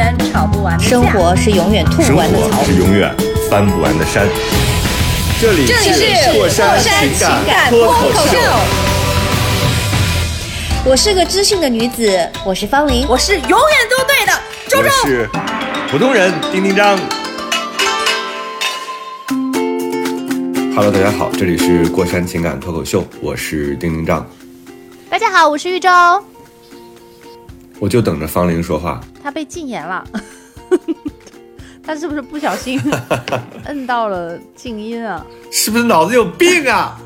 是永远吵不完的架生活是永远吐生不完的。是永远翻不完的山。这里这里是过山情情感脱口秀。我是个知性的女子，我是方玲。我是永远都对的，周我周。是普通人丁丁张。Hello，大家好，这里是过山情感脱口秀，我是丁丁张，大家好，我是玉州。我就等着方玲说话。他被禁言了，他是不是不小心 摁到了静音啊？是不是脑子有病啊？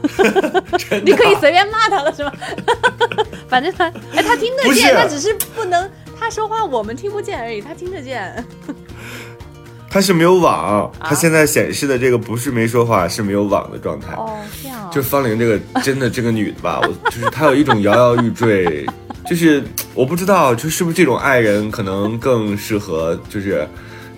你可以随便骂他了是吗？反正他哎，他听得见，他只是不能他说话我们听不见而已，他听得见。他是没有网，啊。他现在显示的这个不是没说话，是没有网的状态。哦，这样啊。就方玲这个真的这个女的吧，我就是她有一种摇摇欲坠，就是我不知道，就是不是这种爱人可能更适合就是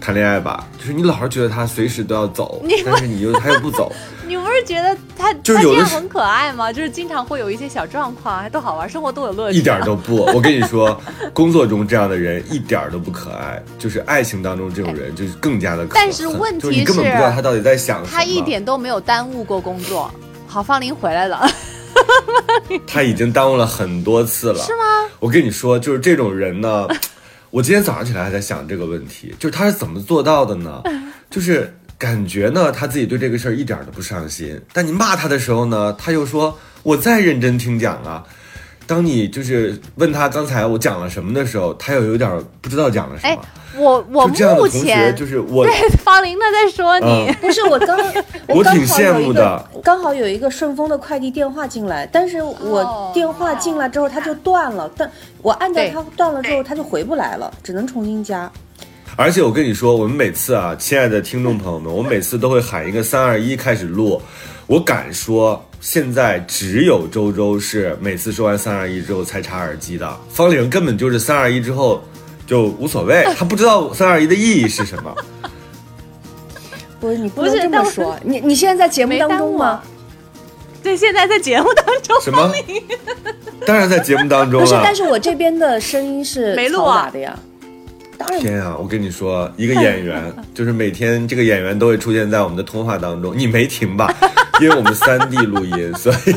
谈恋爱吧，就是你老是觉得她随时都要走，但是你又她又不走，是觉得他就是有的很可爱吗？就是经常会有一些小状况，还都好玩，生活都有乐趣啊。一点都不。我跟你说，工作中这样的人一点都不可爱，就是爱情当中这种人就是更加的可爱。但是问题就是你根本不知道他到底在想什么，他一点都没有耽误过工作。好，方林回来了，他已经耽误了很多次了，是吗？我跟你说，就是这种人呢，我今天早上起来还在想这个问题，就是他是怎么做到的呢？就是感觉呢，他自己对这个事儿一点儿都不上心，但你骂他的时候呢，他又说我在认真听讲啊。当你就是问他刚才我讲了什么的时候，他又有点儿不知道讲了什哎么。，我我目，前就是我，对 方林呢在说你。嗯不是我刚，我挺羡慕的个，刚好有一个顺丰的快递电话进来，但是哦我电话进来之后它就断了，但我按照对它断了之后它就回不来了，只能重新加。而且我跟你说，我们每次啊，亲爱的听众朋友们，我每次都会喊一个三二一开始录。我敢说，现在只有周周是每次说完三二一之后才插耳机的，方玲根本就是三二一之后就无所谓，他不知道三二一的意义是什么。不是你不不能这么说，你你现在在节目当中吗啊？对，现在在节目当中，什么？当然在节目当中不是，但是我这边的声音是没录啊的呀。当然天啊！我跟你说，一个演员就是每天这个演员都会出现在我们的通话当中，你没停吧？因为我们三 D 录音，所以，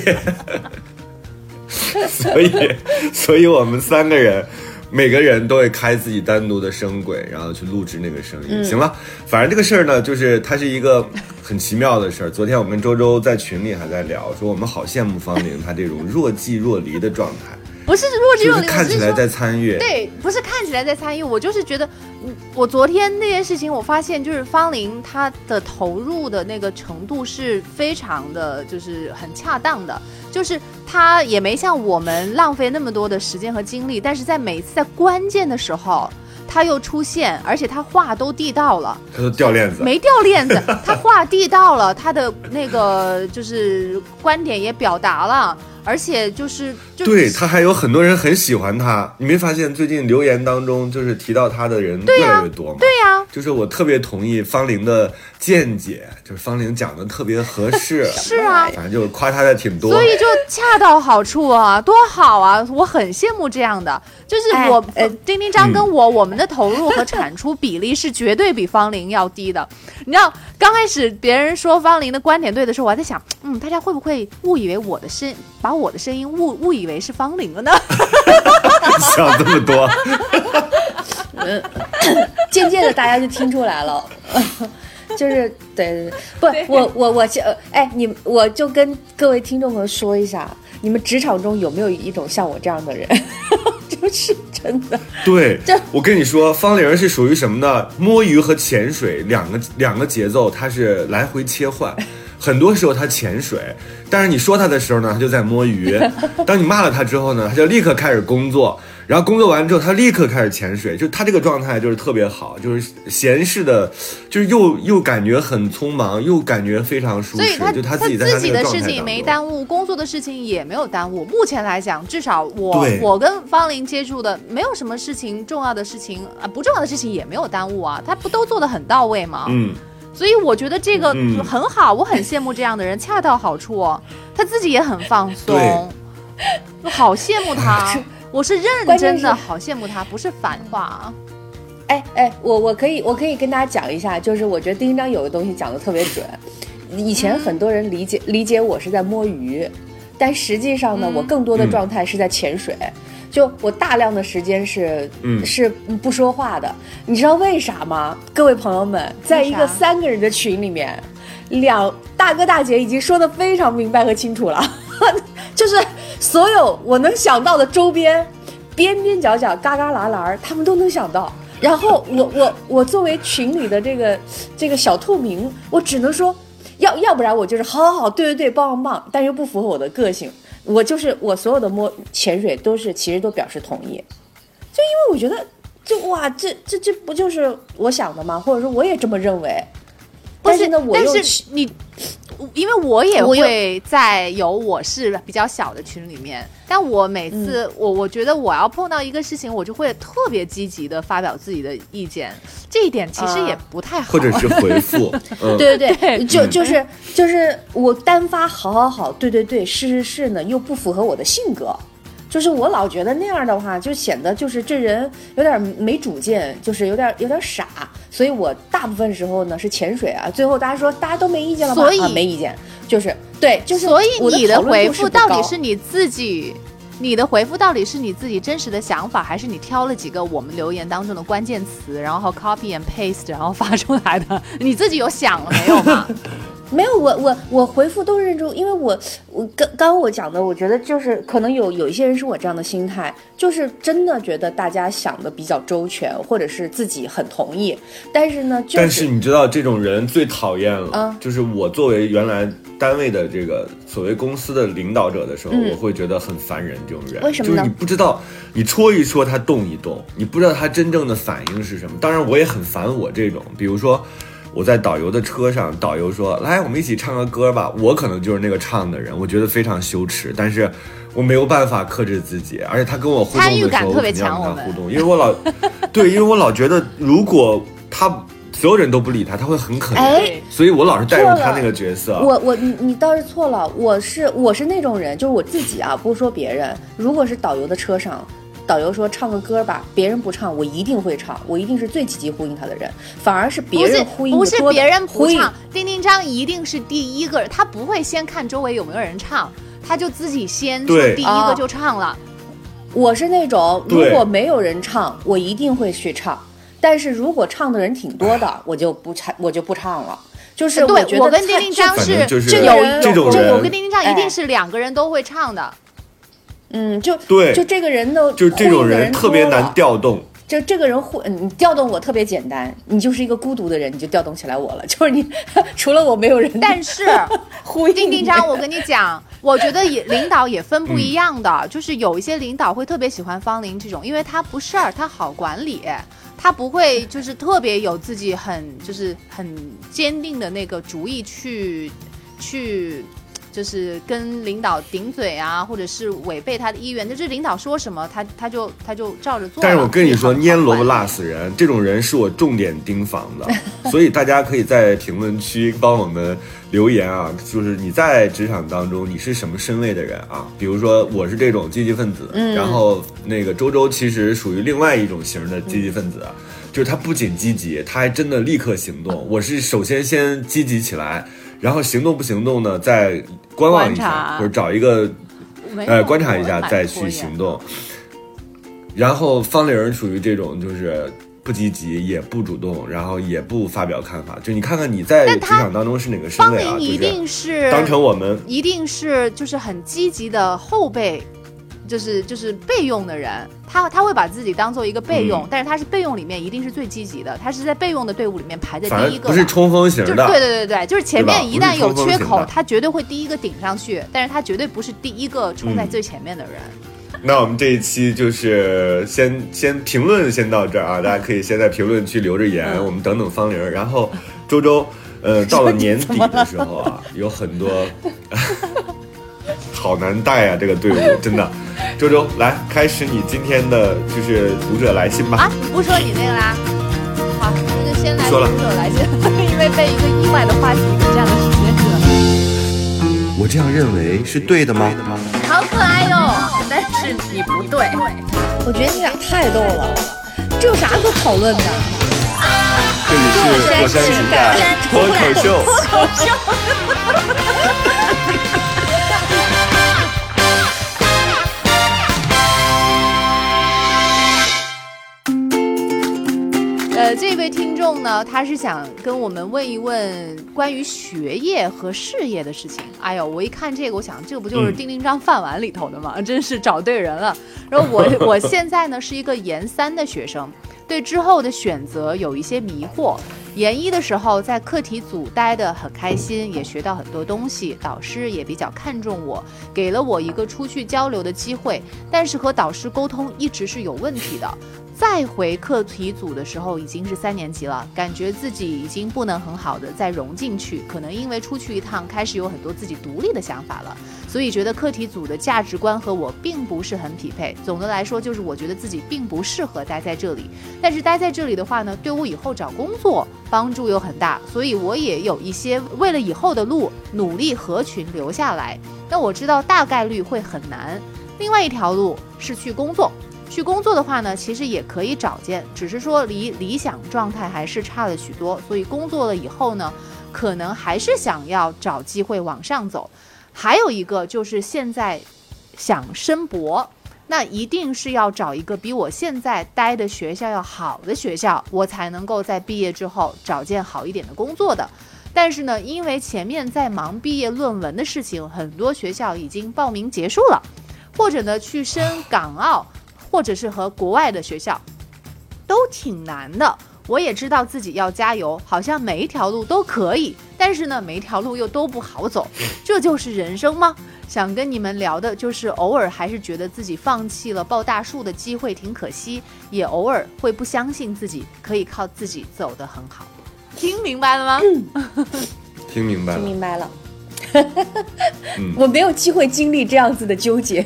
所以，所以我们三个人。每个人都会开自己单独的声轨，然后去录制那个声音。行了，反正这个事儿呢，就是它是一个很奇妙的事儿。昨天我跟周周在群里还在聊，说我们好羡慕方玲她这种若即若离的状态，不是若即就是若离，我是看起来在参与。对，不是看起来在参与，我就是觉得，嗯，我昨天那件事情，我发现就是方玲她的投入的那个程度是非常的，就是很恰当的，就是她也没像我们浪费那么多的时间和精力，但是在每次在关键的时候。她又出现，而且她话都地道了，她都掉链子，没掉链子，她话地道了，她的那个就是观点也表达了，而且就是就对他还有很多人很喜欢他，你没发现最近留言当中就是提到他的人越来越多吗？对呀、就是我特别同意方玲的见解，就是方玲讲的特别合适，是啊反正就是夸他的挺多。所以就恰到好处啊，多好啊！我很羡慕这样的，就是哎我、呃丁丁张跟我、我们的投入和产出比例是绝对比方玲要低的。你知道，刚开始别人说方玲的观点对的时候，我还在想，嗯，大家会不会误以为我的身，把我的声音误误以为是方玲了呢？想这么多，渐渐的大家就听出来了，就是对对对，不，我我我就呃哎，你我就跟各位听众朋友说一下，你们职场中有没有一种像我这样的人？就是真的，对这，我跟你说，方玲是属于什么呢？摸鱼和潜水两个两个节奏，它是来回切换。很多时候他潜水，但是你说他的时候呢，他就在摸鱼；当你骂了他之后呢，他就立刻开始工作。然后工作完之后，他立刻开始潜水，就他这个状态就是特别好，就是闲适的，就是又又感觉很匆忙，又感觉非常舒适，所以他就他自己在他那个的事情。没耽误，工作的事情也没有耽误。目前来讲，至少我我跟方林接触的，没有什么事情重要的事情啊，不重要的事情也没有耽误啊，他不都做的很到位吗？嗯，所以我觉得这个嗯很好，我很羡慕这样的人，恰到好处哦。他自己也很放松，我好羡慕他。我是认真的，好羡慕他，不是反话啊。哎哎，我我可以我可以跟大家讲一下，就是我觉得丁一章有个东西讲的特别准。以前很多人理解理解我是在摸鱼，但实际上呢，嗯我更多的嗯状态是在潜水。就我大量的时间是嗯是不说话的，你知道为啥吗？各位朋友们，在一个三个人的群里面，两大哥大姐已经说的非常明白和清楚了，就是所有我能想到的周边边边角角、旮旮旯旯，他们都能想到。然后我我我作为群里的这个这个小透明，我只能说，要要不然我就是好好好，对对对，棒棒棒，但又不符合我的个性。我就是我所有的摸潜水都是其实都表示同意，就因为我觉得就哇，这这这不就是我想的吗？或者说我也这么认为。但是呢，我但又是你，因为我也会在有我是比较小的群里面，但我每次、嗯我我觉得我要碰到一个事情，我就会特别积极的发表自己的意见，这一点其实啊也不太好。或者是回复，嗯，对对 对，对就就是就是我单发好好好，对对对，是是是呢，又不符合我的性格。就是我老觉得那样的话，就显得就是这人有点没主见，就是有点有点傻，所以我大部分时候呢是潜水啊。最后大家说大家都没意见了吗？所以啊、没意见，就是对，就是所以你的回复到底是你自己，你的回复到底是你自己真实的想法，还是你挑了几个我们留言当中的关键词，然后 copy and paste，然后发出来的？你自己有想了没有吗？没有，我我我回复都是认真，因为我我刚刚刚我讲的，我觉得就是可能有有一些人是我这样的心态，就是真的觉得大家想的比较周全，或者是自己很同意，但是呢，就是、但是你知道这种人最讨厌了，嗯就是我作为原来单位的这个所谓公司的领导者的时候，嗯我会觉得很烦人。这种人为什么呢就是你不知道，你戳一戳他动一动，你不知道他真正的反应是什么。当然，我也很烦我这种，比如说。我在导游的车上，导游说：“来，我们一起唱个歌吧。”我可能就是那个唱的人，我觉得非常羞耻，但是我没有办法克制自己。而且他跟我互动的时候，感特别我肯定要跟他互动，因为我老对，因为我老觉得如果他所有人都不理他，他会很可怜。哎所以我老是带入他那个角色。我我你你倒是错了，我是我是那种人，就是我自己啊，不说别人。如果是导游的车上，导游说唱个歌吧，别人不唱，我一定会唱，我一定是最积极呼应他的人，反而是别人呼应不是别人不唱，丁丁章一定是第一个，他不会先看周围有没有人唱，他就自己先说第一个啊就唱了。我是那种如果没有人唱，我一定会去唱，但是如果唱的人挺多的，我就不唱，我就不唱了。就是对觉得我跟丁丁章是这个有人这种我跟丁丁章一定哎是两个人都会唱的。嗯，就对就这个人的就这种人特别难调动。就这个人互，嗯你调动我特别简单，你就是一个孤独的人，你就调动起来我了。就是你 除了我没有人，但是 呼应丁丁章，我跟你讲，我觉得也领导也分不嗯一样的，就是有一些领导会特别喜欢方林这种，因为他不事儿，他好管理。他不会就是特别有自己很就是很坚定的那个主意去去，就是跟领导顶嘴啊，或者是违背他的意愿，就是领导说什么他他就他就照着做。但是我跟你说，蔫萝卜辣死人，这种人是我重点盯防的，所以大家可以在评论区帮我们留言啊，就是你在职场当中你是什么身位的人啊？比如说我是这种积极分子，嗯然后那个周周其实属于另外一种型的积极分子，啊就是他不仅积极，他还真的立刻行动。我是首先先积极起来，然后行动不行动呢，再观望一下，或者找一个呃，观察一下再去行动。然后方玲儿属于这种就是不积极，也不主动，然后也不发表看法。就你看看你在职场当中是哪个身方位啊？玲一定是当成我们一定是就是很积极的后备，就是就是备用的人，他他会把自己当做一个备用，嗯。但是他是备用里面一定是最积极的，他是在备用的队伍里面排在第一个不是冲锋型就是的，对对对对，就是前面一旦有缺口，他绝对会第一个顶上去，但是他绝对不是第一个冲在嗯。最前面的人。那我们这一期就是先先评论先到这儿啊，大家可以先在评论区留着言，嗯。我们等等方玲儿。然后周周，呃，到了年底的时候啊，有很多 好难带啊，这个队伍真的。周周，来开始你今天的就是读者来信吧。啊，你不说你那个啦？好，那就先来说了读者来信，因为被一个意外的话题给占了时间了。我这样认为是对的吗？好可爱哟、但是你不对，我觉得你俩太逗了，这有啥可讨论的？这里是火山情感脱口秀。呃，这位听众呢，他是想跟我们问一问关于学业和事业的事情。哎呦，我一看这个，我想这不就是嗯丁丁张饭碗里头的吗？真是找对人了。然后我我 现在呢是一个研三的学生，对之后的选择有一些迷惑。研一的时候在课题组待得很开心，也学到很多东西，导师也比较看重我，给了我一个出去交流的机会。但是和导师沟通一直是有问题的。再回课题组的时候，已经是三年级了，感觉自己已经不能很好的再融进去，可能因为出去一趟，开始有很多自己独立的想法了，所以觉得课题组的价值观和我并不是很匹配。总的来说，就是我觉得自己并不适合待在这里。但是待在这里的话呢，对我以后找工作帮助又很大，所以我也有一些为了以后的路努力合群留下来。但我知道大概率会很难。另外一条路是去工作。去工作的话呢，其实也可以找见，只是说离理想状态还是差了许多。所以工作了以后呢，可能还是想要找机会往上走。还有一个就是现在想申博，那一定是要找一个比我现在待的学校要好的学校，我才能够在毕业之后找件好一点的工作的。但是呢，因为前面在忙毕业论文的事情，很多学校已经报名结束了，或者呢去申港澳。或者是和国外的学校，都挺难的。我也知道自己要加油，好像每一条路都可以，但是呢，每一条路又都不好走，这就是人生吗？想跟你们聊的就是，偶尔还是觉得自己放弃了抱大树的机会挺可惜，也偶尔会不相信自己可以靠自己走得很好。听明白了吗？听明白了，听明白了。嗯 我没有机会经历这样子的纠结。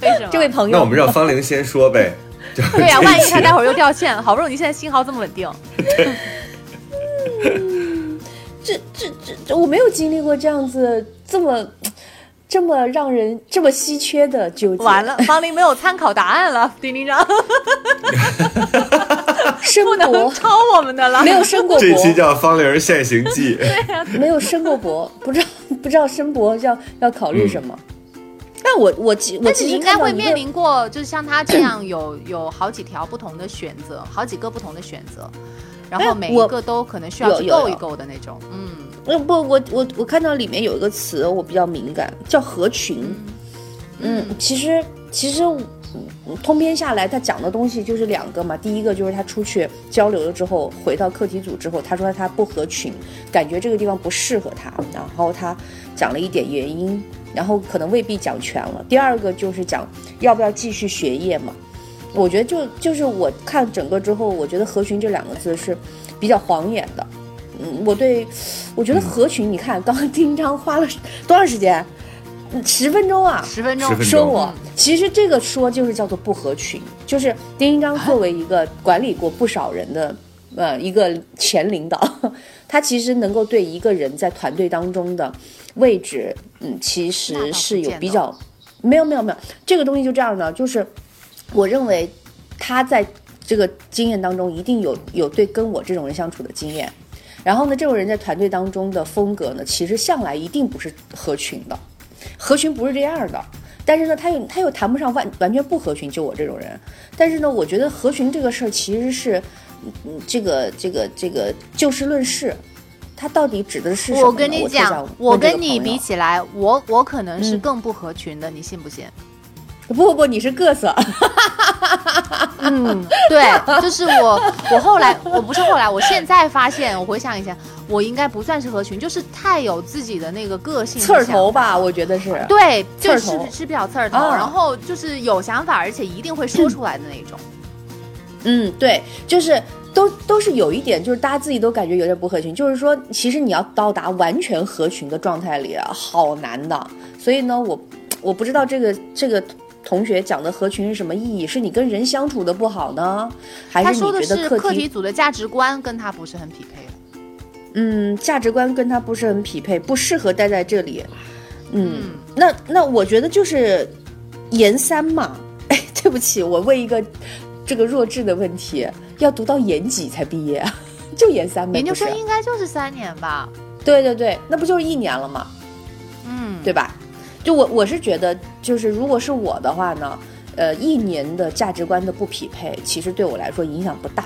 为什么？这位朋友，那我们让方玲先说呗。对呀、万一他待会儿又掉线，好不容易现在信号这么稳定，这这这这，我没有经历过这样子这么这么让人这么稀缺的纠结。完，了，方玲没有参考答案了，丁丁长申 不能博抄我们的了。没有申过这期博，叫方玲现行记。对呀没有申过博，不知道不知道申博要要考虑什么。但我我其我其实你应该会面临过，就是像他这样有有好几条不同的选择，好几个不同的选择，然后每一个都可能需要去够一够的那种。嗯，呃不，我我我看到里面有一个词我比较敏感，叫合群。嗯，其实其实嗯通篇下来，他讲的东西就是两个嘛。第一个就是他出去交流了之后，回到课题组之后，他说他不合群，感觉这个地方不适合他，然后他讲了一点原因，然后可能未必讲全了。第二个就是讲要不要继续学业嘛。我觉得就就是我看整个之后，我觉得合群这两个字是比较晃眼的。嗯，我对，我觉得合群，你看刚刚丁章花了多长时间？嗯十分钟啊，十分钟十分钟说我，其实这个说就是叫做不合群，就是丁一章作为一个管理过不少人的呃一个前领导，他其实能够对一个人在团队当中的位置，嗯，其实是有比较没有没有没有这个东西就这样的，就是我认为他在这个经验当中一定有有对跟我这种人相处的经验。然后呢，这种人在团队当中的风格呢，其实向来一定不是合群的，合群不是这样的。但是呢，他又他又谈不上完完全不合群，就我这种人。但是呢，我觉得合群这个事儿其实是，嗯，这个这个这个就事论事，它到底指的是什么？我跟你讲，我跟你比起来，我我可能是嗯更不合群的，你信不信？不不不，你是各色。嗯，对，就是我，我后来我不是后来，我现在发现，我回想一下，我应该不算是合群，就是太有自己的那个个性，刺儿头吧，我觉得是。对，就是是比较刺儿头，然后就是有想法，而且一定会说出来的那种。嗯，对，就是都都是有一点，就是大家自己都感觉有点不合群，就是说，其实你要到达完全合群的状态里，啊好难的。所以呢，我我不知道这个这个同学讲的合群是什么意义，是你跟人相处的不好呢，还是你觉得课是课题题组的价值观跟他不是很匹配。嗯价值观跟他不是很匹配，不适合待在这里？嗯，那那我觉得就是研三嘛。哎，对不起，我问一个这个弱智的问题，要读到研几才毕业啊？就研三吗？研究生应该就是三年吧？对对对，那不就是一年了吗？嗯，对吧？就我我是觉得，就是如果是我的话呢，呃，一年的价值观的不匹配，其实对我来说影响不大。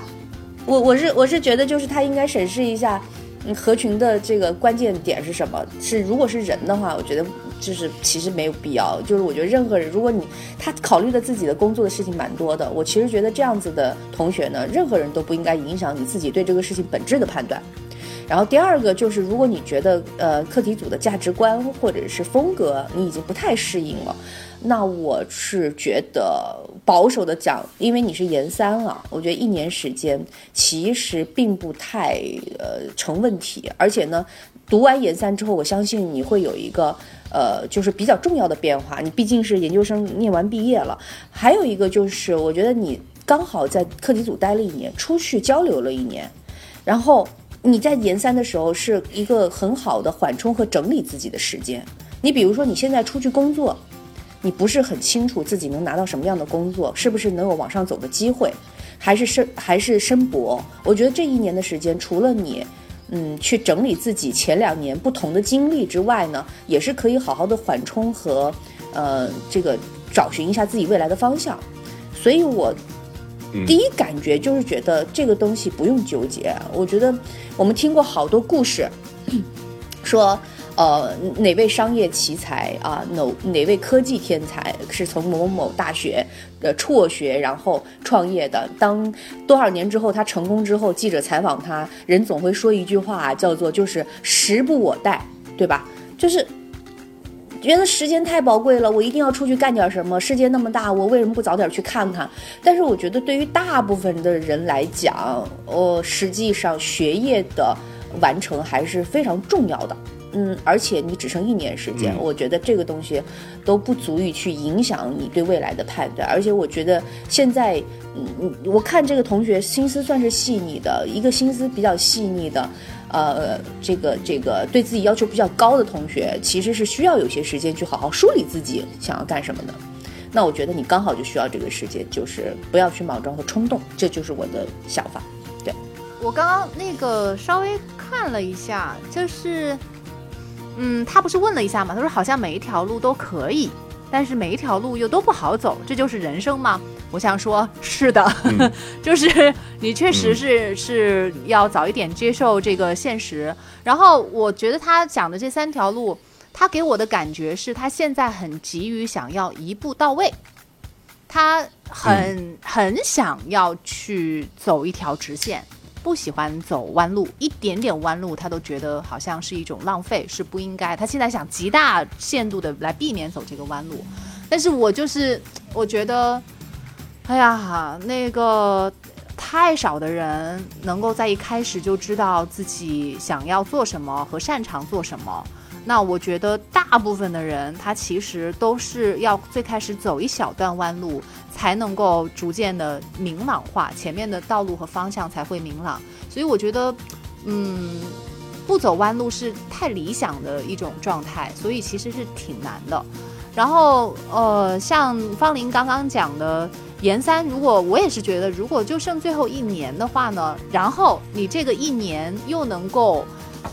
我我是我是觉得，就是他应该审视一下，嗯，合群的这个关键点是什么？是如果是人的话，我觉得就是其实没有必要。就是我觉得任何人，如果你他考虑的自己的工作的事情蛮多的，我其实觉得这样子的同学呢，任何人都不应该影响你自己对这个事情本质的判断。然后第二个就是，如果你觉得呃课题组的价值观或者是风格你已经不太适应了，那我是觉得保守的讲，因为你是研三啊，我觉得一年时间其实并不太呃成问题，而且呢，读完研三之后，我相信你会有一个呃就是比较重要的变化，你毕竟是研究生念完毕业了，还有一个就是我觉得你刚好在课题组待了一年，出去交流了一年，然后。你在研三的时候是一个很好的缓冲和整理自己的时间。你比如说，你现在出去工作，你不是很清楚自己能拿到什么样的工作，是不是能有往上走的机会，还是升还是申博？我觉得这一年的时间，除了你，嗯，去整理自己前两年不同的经历之外呢，也是可以好好的缓冲和，呃，这个找寻一下自己未来的方向。所以我第一感觉就是觉得这个东西不用纠结。我觉得我们听过好多故事，说呃哪位商业奇才啊，哪哪位科技天才是从某某某大学的辍学然后创业的。当多少年之后他成功之后，记者采访他，人总会说一句话，叫做就是时不我待，对吧？就是。觉得时间太宝贵了，我一定要出去干点什么。世界那么大，我为什么不早点去看看？但是我觉得对于大部分的人来讲，呃，实际上学业的完成还是非常重要的。嗯，而且你只剩一年时间，嗯我觉得这个东西都不足以去影响你对未来的判断。而且我觉得现在，嗯嗯，我看这个同学心思算是细腻的，一个心思比较细腻的。呃，这个这个对自己要求比较高的同学，其实是需要有些时间去好好梳理自己想要干什么的。那我觉得你刚好就需要这个时间，就是不要去莽撞和冲动，这就是我的想法。对我刚刚那个稍微看了一下，就是，嗯，他不是问了一下嘛？他说好像每一条路都可以，但是每一条路又都不好走，这就是人生吗？我想说，是的，嗯 就是你确实是、是要早一点接受这个现实。然后我觉得他讲的这三条路，他给我的感觉是他现在很急于想要一步到位，他很、很想要去走一条直线。不喜欢走弯路，一点点弯路他都觉得好像是一种浪费，是不应该。他现在想极大限度的来避免走这个弯路，但是我就是我觉得，哎呀，那个太少的人能够在一开始就知道自己想要做什么和擅长做什么。那我觉得大部分的人，他其实都是要最开始走一小段弯路，才能够逐渐的明朗化前面的道路和方向才会明朗。所以我觉得，嗯，不走弯路是太理想的一种状态，所以其实是挺难的。然后，呃，像方林刚刚讲的，研三，如果我也是觉得，如果就剩最后一年的话呢，然后你这个一年又能够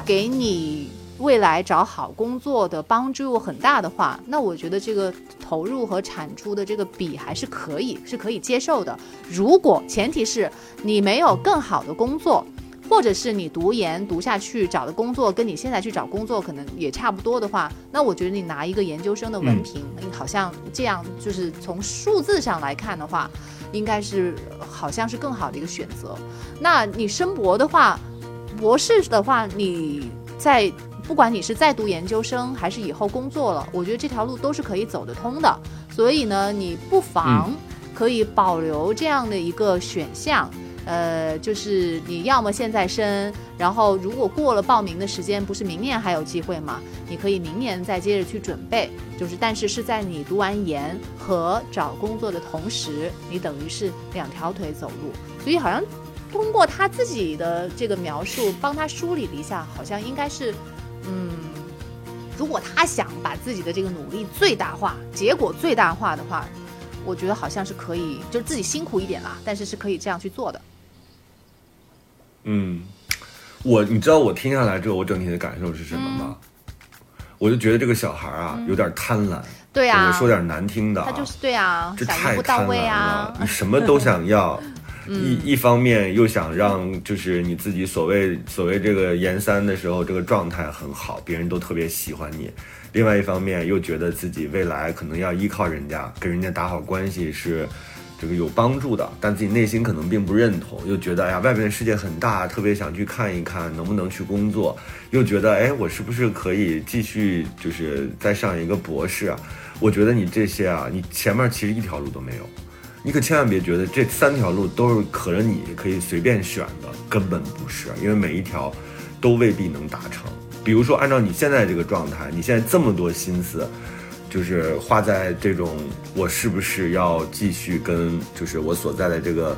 给你未来找好工作的帮助很大的话，那我觉得这个投入和产出的这个比还是可以，是可以接受的。如果前提是你没有更好的工作，或者是你读研读下去找的工作跟你现在去找工作可能也差不多的话，那我觉得你拿一个研究生的文凭，好像这样就是从数字上来看的话，应该是好像是更好的一个选择。那你申博的话，博士的话，你在不管你是在读研究生还是以后工作了，我觉得这条路都是可以走得通的。所以呢，你不妨可以保留这样的一个选项。呃，就是你要么现在申，然后如果过了报名的时间，不是明年还有机会吗？你可以明年再接着去准备。就是，但是是在你读完研和找工作的同时，你等于是两条腿走路。所以好像通过他自己的这个描述，帮他梳理了一下，好像应该是，嗯，如果他想把自己的这个努力最大化，结果最大化的话，我觉得好像是可以，就是自己辛苦一点啦，但是是可以这样去做的。嗯，我你知道我听下来之后，我整体的感受是什么吗？我就觉得这个小孩啊，有点贪婪。对啊，我说点难听的，他就是对啊，这太不到贪婪位啊了。。你什么都想要，一一方面又想让就是你自己所谓所谓这个研三的时候这个状态很好，别人都特别喜欢你；另外一方面又觉得自己未来可能要依靠人家，跟人家打好关系是。这个有帮助的，但自己内心可能并不认同，又觉得哎呀，外面的世界很大，特别想去看一看，能不能去工作，又觉得哎，我是不是可以继续就是再上一个博士啊？我觉得你这些啊，你前面其实一条路都没有，你可千万别觉得这三条路都是可着你可以随便选的，根本不是，因为每一条都未必能达成。比如说，按照你现在这个状态，你现在这么多心思。就是花在这种我是不是要继续跟就是我所在的这个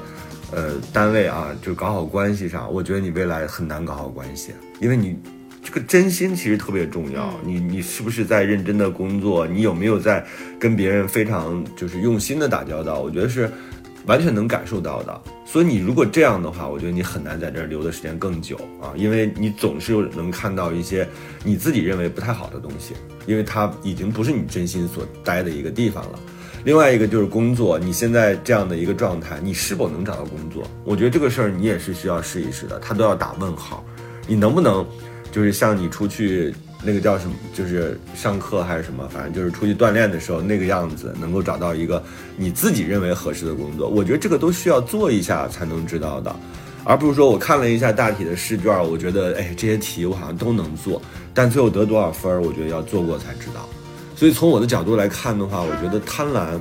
呃单位啊，就搞好关系上，我觉得你未来很难搞好关系，因为你这个真心其实特别重要。你你是不是在认真的工作？你有没有在跟别人非常就是用心的打交道？我觉得是完全能感受到的。所以你如果这样的话，我觉得你很难在这儿留的时间更久啊，因为你总是能看到一些你自己认为不太好的东西。因为它已经不是你真心所待的一个地方了。另外一个就是工作，你现在这样的一个状态，你是否能找到工作？我觉得这个事儿你也是需要试一试的，他都要打问号。你能不能，就是像你出去那个叫什么，就是上课还是什么，反正就是出去锻炼的时候那个样子，能够找到一个你自己认为合适的工作？我觉得这个都需要做一下才能知道的。而不是说我看了一下大体的试卷，我觉得哎这些题我好像都能做，但最后得多少分，我觉得要做过才知道。所以从我的角度来看的话，我觉得贪婪，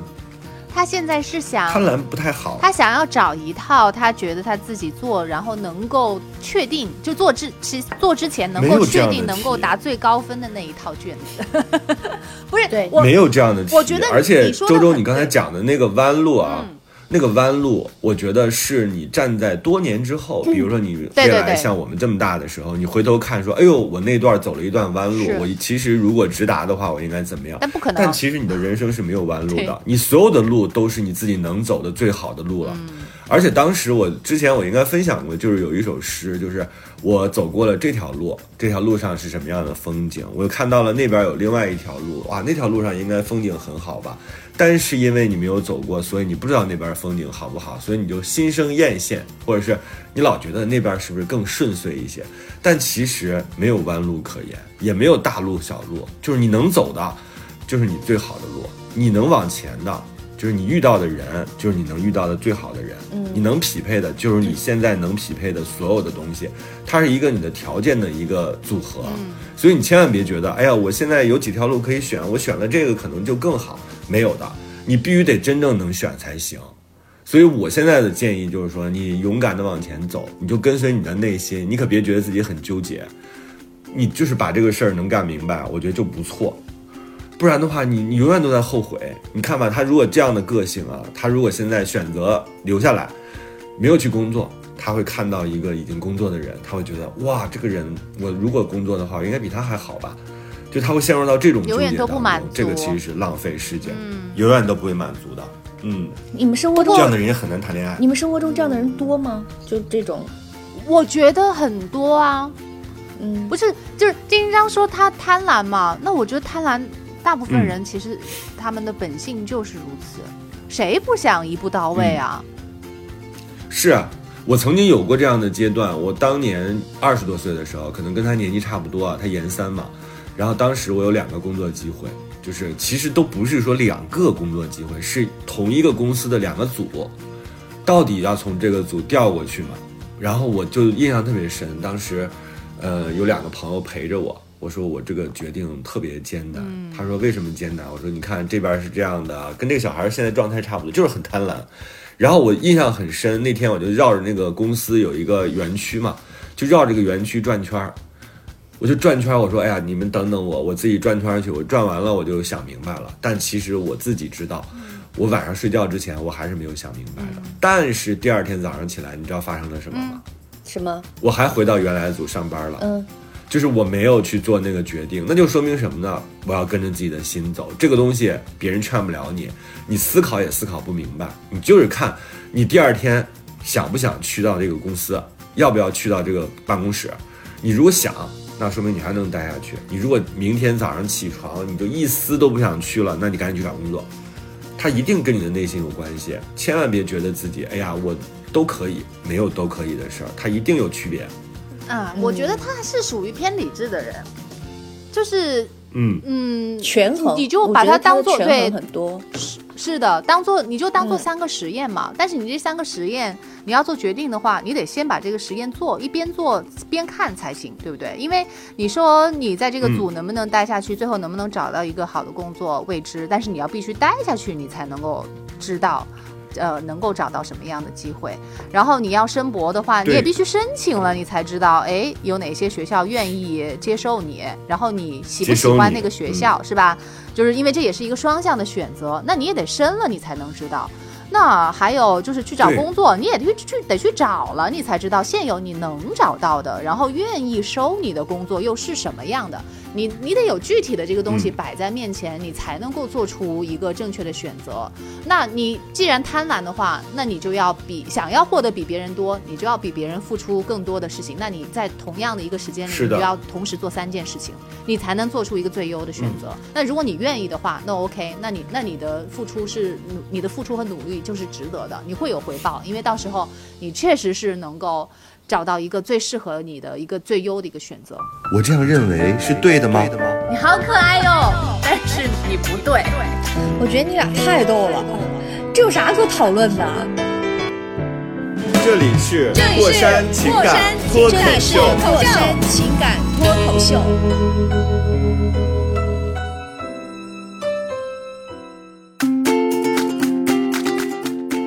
他现在是想贪婪不太好。他想要找一套他觉得他自己做，然后能够确定就做之其做之前能够确定能够答最高分的那一套卷子。不是，对，没有这样的题。我觉得，而且周周你刚才讲的那个弯路啊。那个弯路，我觉得是你站在多年之后，比如说你未来像我们这么大的时候，你回头看说，哎呦，我那段走了一段弯路，我其实如果直达的话，我应该怎么样？但不可能。但其实你的人生是没有弯路的，你所有的路都是你自己能走的最好的路了。而且当时我之前我应该分享过，就是有一首诗，就是我走过了这条路，这条路上是什么样的风景？我看到了那边有另外一条路，哇，那条路上应该风景很好吧？但是因为你没有走过，所以你不知道那边风景好不好，所以你就心生艳羡，或者是你老觉得那边是不是更顺遂一些？但其实没有弯路可言，也没有大路小路，就是你能走的，就是你最好的路；你能往前的，就是你遇到的人，就是你能遇到的最好的人。嗯，你能匹配的，就是你现在能匹配的所有的东西，它是一个你的条件的一个组合。嗯，所以你千万别觉得，哎呀，我现在有几条路可以选，我选了这个可能就更好。没有的，你必须得真正能选才行。所以我现在的建议就是说，你勇敢的往前走，你就跟随你的内心，你可别觉得自己很纠结，你就是把这个事儿能干明白，我觉得就不错。不然的话，你你永远都在后悔。你看吧，他如果这样的个性啊，他如果现在选择留下来，没有去工作，他会看到一个已经工作的人，他会觉得哇，这个人我如果工作的话，我应该比他还好吧？就他会陷入到这种永远都不满足，这个其实是浪费时间，嗯永远都不会满足的。嗯，你们生活中这样的人也很难谈恋爱。你们生活中这样的人多吗？就这种，我觉得很多啊。嗯，不是，就是丁章说他贪婪嘛，那我觉得贪婪，大部分人其实他们的本性就是如此，谁不想一步到位啊？是啊。我曾经有过这样的阶段，我当年二十多岁的时候，可能跟他年纪差不多啊，他研三嘛。然后当时我有两个工作机会，就是其实都不是说两个工作机会，是同一个公司的两个组，到底要从这个组调过去嘛？然后我就印象特别深，当时，呃，有两个朋友陪着我，我说我这个决定特别艰难。他说为什么艰难？我说你看这边是这样的，跟这个小孩现在状态差不多，就是很贪婪。然后我印象很深，那天我就绕着那个公司有一个园区嘛，就绕这个园区转圈儿。我就转圈，我说：“哎呀，你们等等我，我自己转圈去。我转完了，我就想明白了。但其实我自己知道，我晚上睡觉之前，我还是没有想明白的。但是第二天早上起来，你知道发生了什么吗？什么？我还回到原来的组上班了。嗯，就是我没有去做那个决定，那就说明什么呢？我要跟着自己的心走。这个东西别人劝不了你，你思考也思考不明白。你就是看你第二天想不想去到这个公司，要不要去到这个办公室。你如果想。那说明你还能待下去。你如果明天早上起床你就一丝都不想去了，那你赶紧去找工作。它一定跟你的内心有关系，千万别觉得自己哎呀我都可以，没有都可以的事儿，它一定有区别。啊，我觉得他是属于偏理智的人，就是嗯嗯权衡，你就把它当做对很多。是的，当做你就当做三个实验嘛。但是你这三个实验，你要做决定的话，你得先把这个实验做，一边做边看才行，对不对？因为你说你在这个组能不能待下去，最后能不能找到一个好的工作未知，但是你要必须待下去，你才能够知道。呃，能够找到什么样的机会？然后你要申博的话，你也必须申请了，你才知道，哎，有哪些学校愿意接受你，然后你喜不喜欢那个学校，是吧？就是因为这也是一个双向的选择，那你也得申了，你才能知道。那还有就是去找工作，你也去去得去找了，你才知道现有你能找到的，然后愿意收你的工作又是什么样的。你你得有具体的这个东西摆在面前，你才能够做出一个正确的选择。那你既然贪婪的话，那你就要比想要获得比别人多，你就要比别人付出更多的事情。那你在同样的一个时间里，你就要同时做三件事情，你才能做出一个最优的选择。那如果你愿意的话，那 OK，那你那你的付出是你的付出和努力就是值得的，你会有回报，因为到时候你确实是能够。找到一个最适合你的一个最优的一个选择，我这样认为是对的吗？你好可爱哟，但是你不对。我觉得你俩太逗了，这有啥可讨论的？这里是过山情感脱口秀，过山情感脱口秀。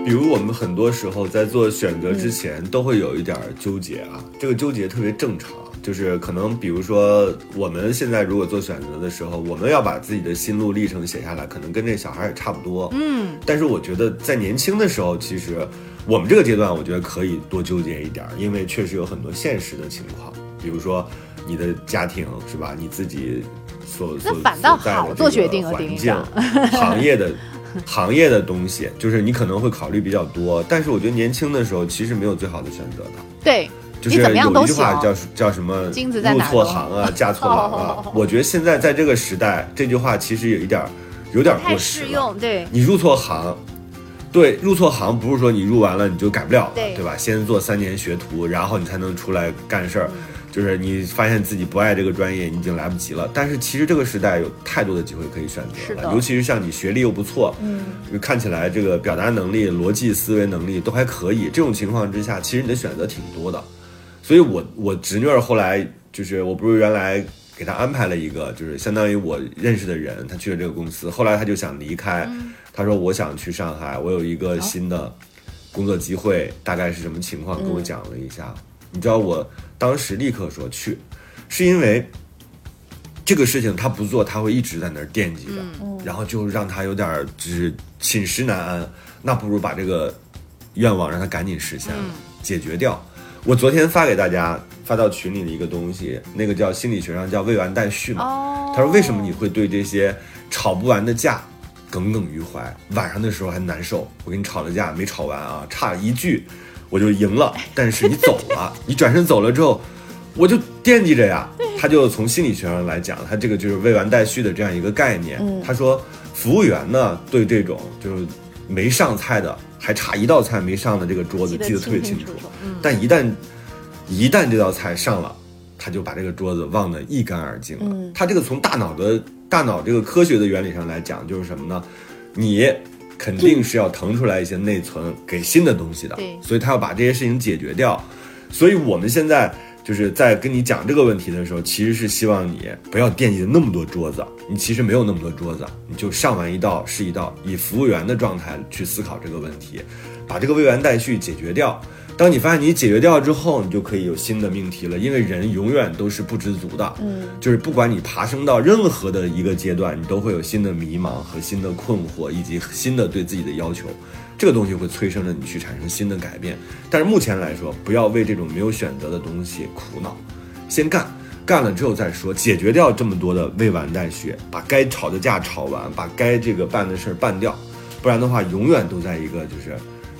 比如我们很多时候在做选择之前，都会有一点纠结啊，这个纠结特别正常。就是可能，比如说我们现在如果做选择的时候，我们要把自己的心路历程写下来，可能跟这小孩也差不多。嗯，但是我觉得在年轻的时候，其实我们这个阶段，我觉得可以多纠结一点，因为确实有很多现实的情况，比如说你的家庭是吧？你自己所所反倒好做决定环境、行业的。行业的东西，就是你可能会考虑比较多，但是我觉得年轻的时候其实没有最好的选择的。对，就是有一句话叫叫什么“入错行啊，嫁错郎啊”。我觉得现在在这个时代，这句话其实有一点有点过时了。对，你入错行，对，入错行不是说你入完了你就改不了了，对吧？先做三年学徒，然后你才能出来干事儿。就是你发现自己不爱这个专业，你已经来不及了。但是其实这个时代有太多的机会可以选择了，尤其是像你学历又不错，嗯，看起来这个表达能力、逻辑思维能力都还可以。这种情况之下，其实你的选择挺多的。所以我我侄女儿后来就是我不是原来给她安排了一个，就是相当于我认识的人，她去了这个公司，后来她就想离开，她说我想去上海，我有一个新的工作机会，大概是什么情况，跟我讲了一下。你知道我当时立刻说去，是因为这个事情他不做，他会一直在那儿惦记着，然后就让他有点就是寝食难安。那不如把这个愿望让他赶紧实现了，解决掉。我昨天发给大家发到群里的一个东西，那个叫心理学上叫未完待续嘛。他说为什么你会对这些吵不完的架耿耿于怀？晚上的时候还难受。我跟你吵了架没吵完啊，差一句。我就赢了，但是你走了，你转身走了之后，我就惦记着呀。他就从心理学上来讲，他这个就是未完待续的这样一个概念。他说，服务员呢对这种就是没上菜的，还差一道菜没上的这个桌子记得特别清楚。但一旦一旦这道菜上了，他就把这个桌子忘得一干二净了。嗯他这个从大脑的大脑这个科学的原理上来讲，就是什么呢？你肯定是要腾出来一些内存给新的东西的对，所以他要把这些事情解决掉。所以我们现在就是在跟你讲这个问题的时候，其实是希望你不要惦记着那么多桌子，你其实没有那么多桌子，你就上完一道是一道，以服务员的状态去思考这个问题，把这个未完待续解决掉。当你发现你解决掉之后，你就可以有新的命题了，因为人永远都是不知足的，嗯，就是不管你爬升到任何的一个阶段，你都会有新的迷茫和新的困惑，以及新的对自己的要求。这个东西会催生着你去产生新的改变。但是目前来说，不要为这种没有选择的东西苦恼，先干，干了之后再说，解决掉这么多的未完待续，把该吵的架吵完，把该这个办的事儿办掉，不然的话，永远都在一个就是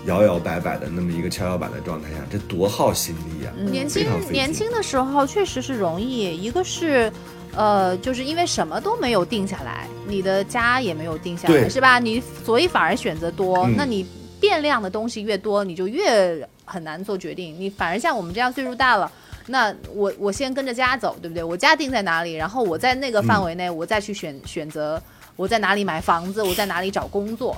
摇摇摆摆的那么一个跷跷板的状态下，这多耗心力啊！年轻年轻的时候确实是容易，一个是。呃，就是因为什么都没有定下来，你的家也没有定下来，是吧？你所以反而选择多，嗯那你变量的东西越多，你就越很难做决定。你反而像我们这样岁数大了，那我我先跟着家走，对不对？我家定在哪里，然后我在那个范围内，我再去选选择我在哪里买房子，我在哪里找工作。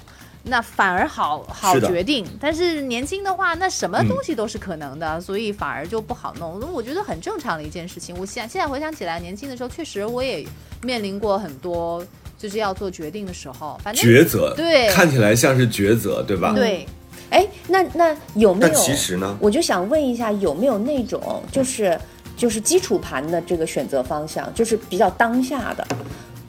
那反而好好决定，但是年轻的话，那什么嗯东西都是可能的，所以反而就不好弄。我觉得很正常的一件事情。我现现在回想起来，年轻的时候确实我也面临过很多就是要做决定的时候，反正抉择，对看起来像是抉择，对吧？对，哎，那那有没有？但其实呢，我就想问一下，有没有那种就是就是基础盘的这个选择方向，就是比较当下的？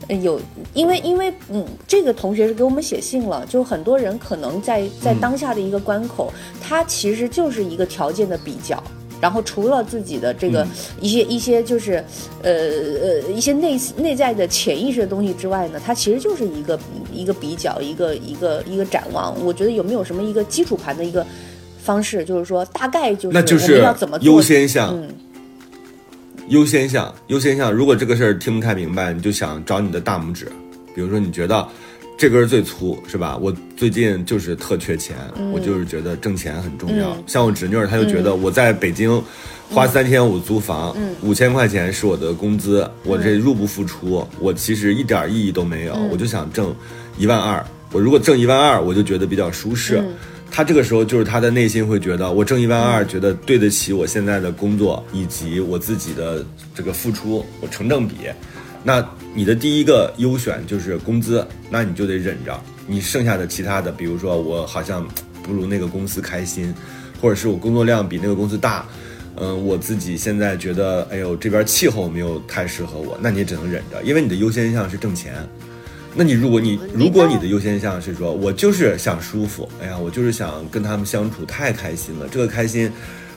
呃有，因为因为嗯，这个同学是给我们写信了，就很多人可能在在嗯当下的一个关口，他其实就是一个条件的比较。然后除了自己的这个嗯一些、一些就是，呃呃一些内内在的潜意识的东西之外呢，它其实就是一个一个比较，一个一个一个展望。我觉得有没有什么一个基础盘的一个方式，就是说大概就是我们要怎么做优先项。嗯优先项，优先项。如果这个事儿听不太明白，你就想找你的大拇指，比如说你觉得这根儿最粗，是吧？我最近就是特缺钱，我就是觉得挣钱很重要。嗯像我侄女儿，她就觉得我在北京花三千五租房，嗯五千块钱是我的工资，我这入不敷出，我其实一点意义都没有，嗯我就想挣一万二。我如果挣一万二，我就觉得比较舒适。他这个时候就是他的内心会觉得，我挣一万二，觉得对得起我现在的工作以及我自己的这个付出，我成正比。那你的第一个优选就是工资，那你就得忍着。你剩下的其他的，比如说我好像不如那个公司开心，或者是我工作量比那个公司大，嗯，我自己现在觉得，哎呦这边气候没有太适合我，那你也只能忍着，因为你的优先项是挣钱。那你如果你如果你的优先项是说，我就是想舒服，哎呀，我就是想跟他们相处太开心了，这个开心，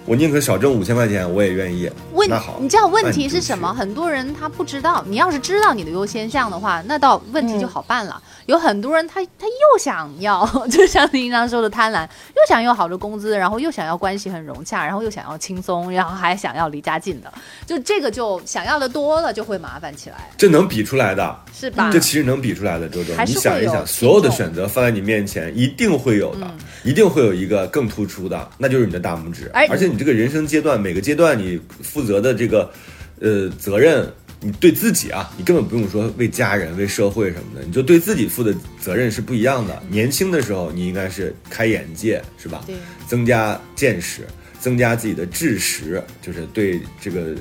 我宁可少挣五千块钱，我也愿意。问那好，你知道问题是什么？很多人他不知道。你要是知道你的优先项的话，那倒问题就好办了。有很多人他他又想要，就像您刚刚说的贪婪，又想要好的工资，然后又想要关系很融洽，然后又想要轻松，然后还想要离家近的，就这个就想要的多了，就会麻烦起来，这能比出来的，是吧？这其实能比出来的，周周，你想一想，所有的选择放在你面前，一定会有的，嗯一定会有一个更突出的，那就是你的大拇指。而而且你这个人生阶段，每个阶段你负责的这个，呃，责任，你对自己啊，你根本不用说为家人、为社会什么的，你就对自己负的责任是不一样的。年轻的时候，你应该是开眼界，是吧？对增加见识，增加自己的知识，就是对这个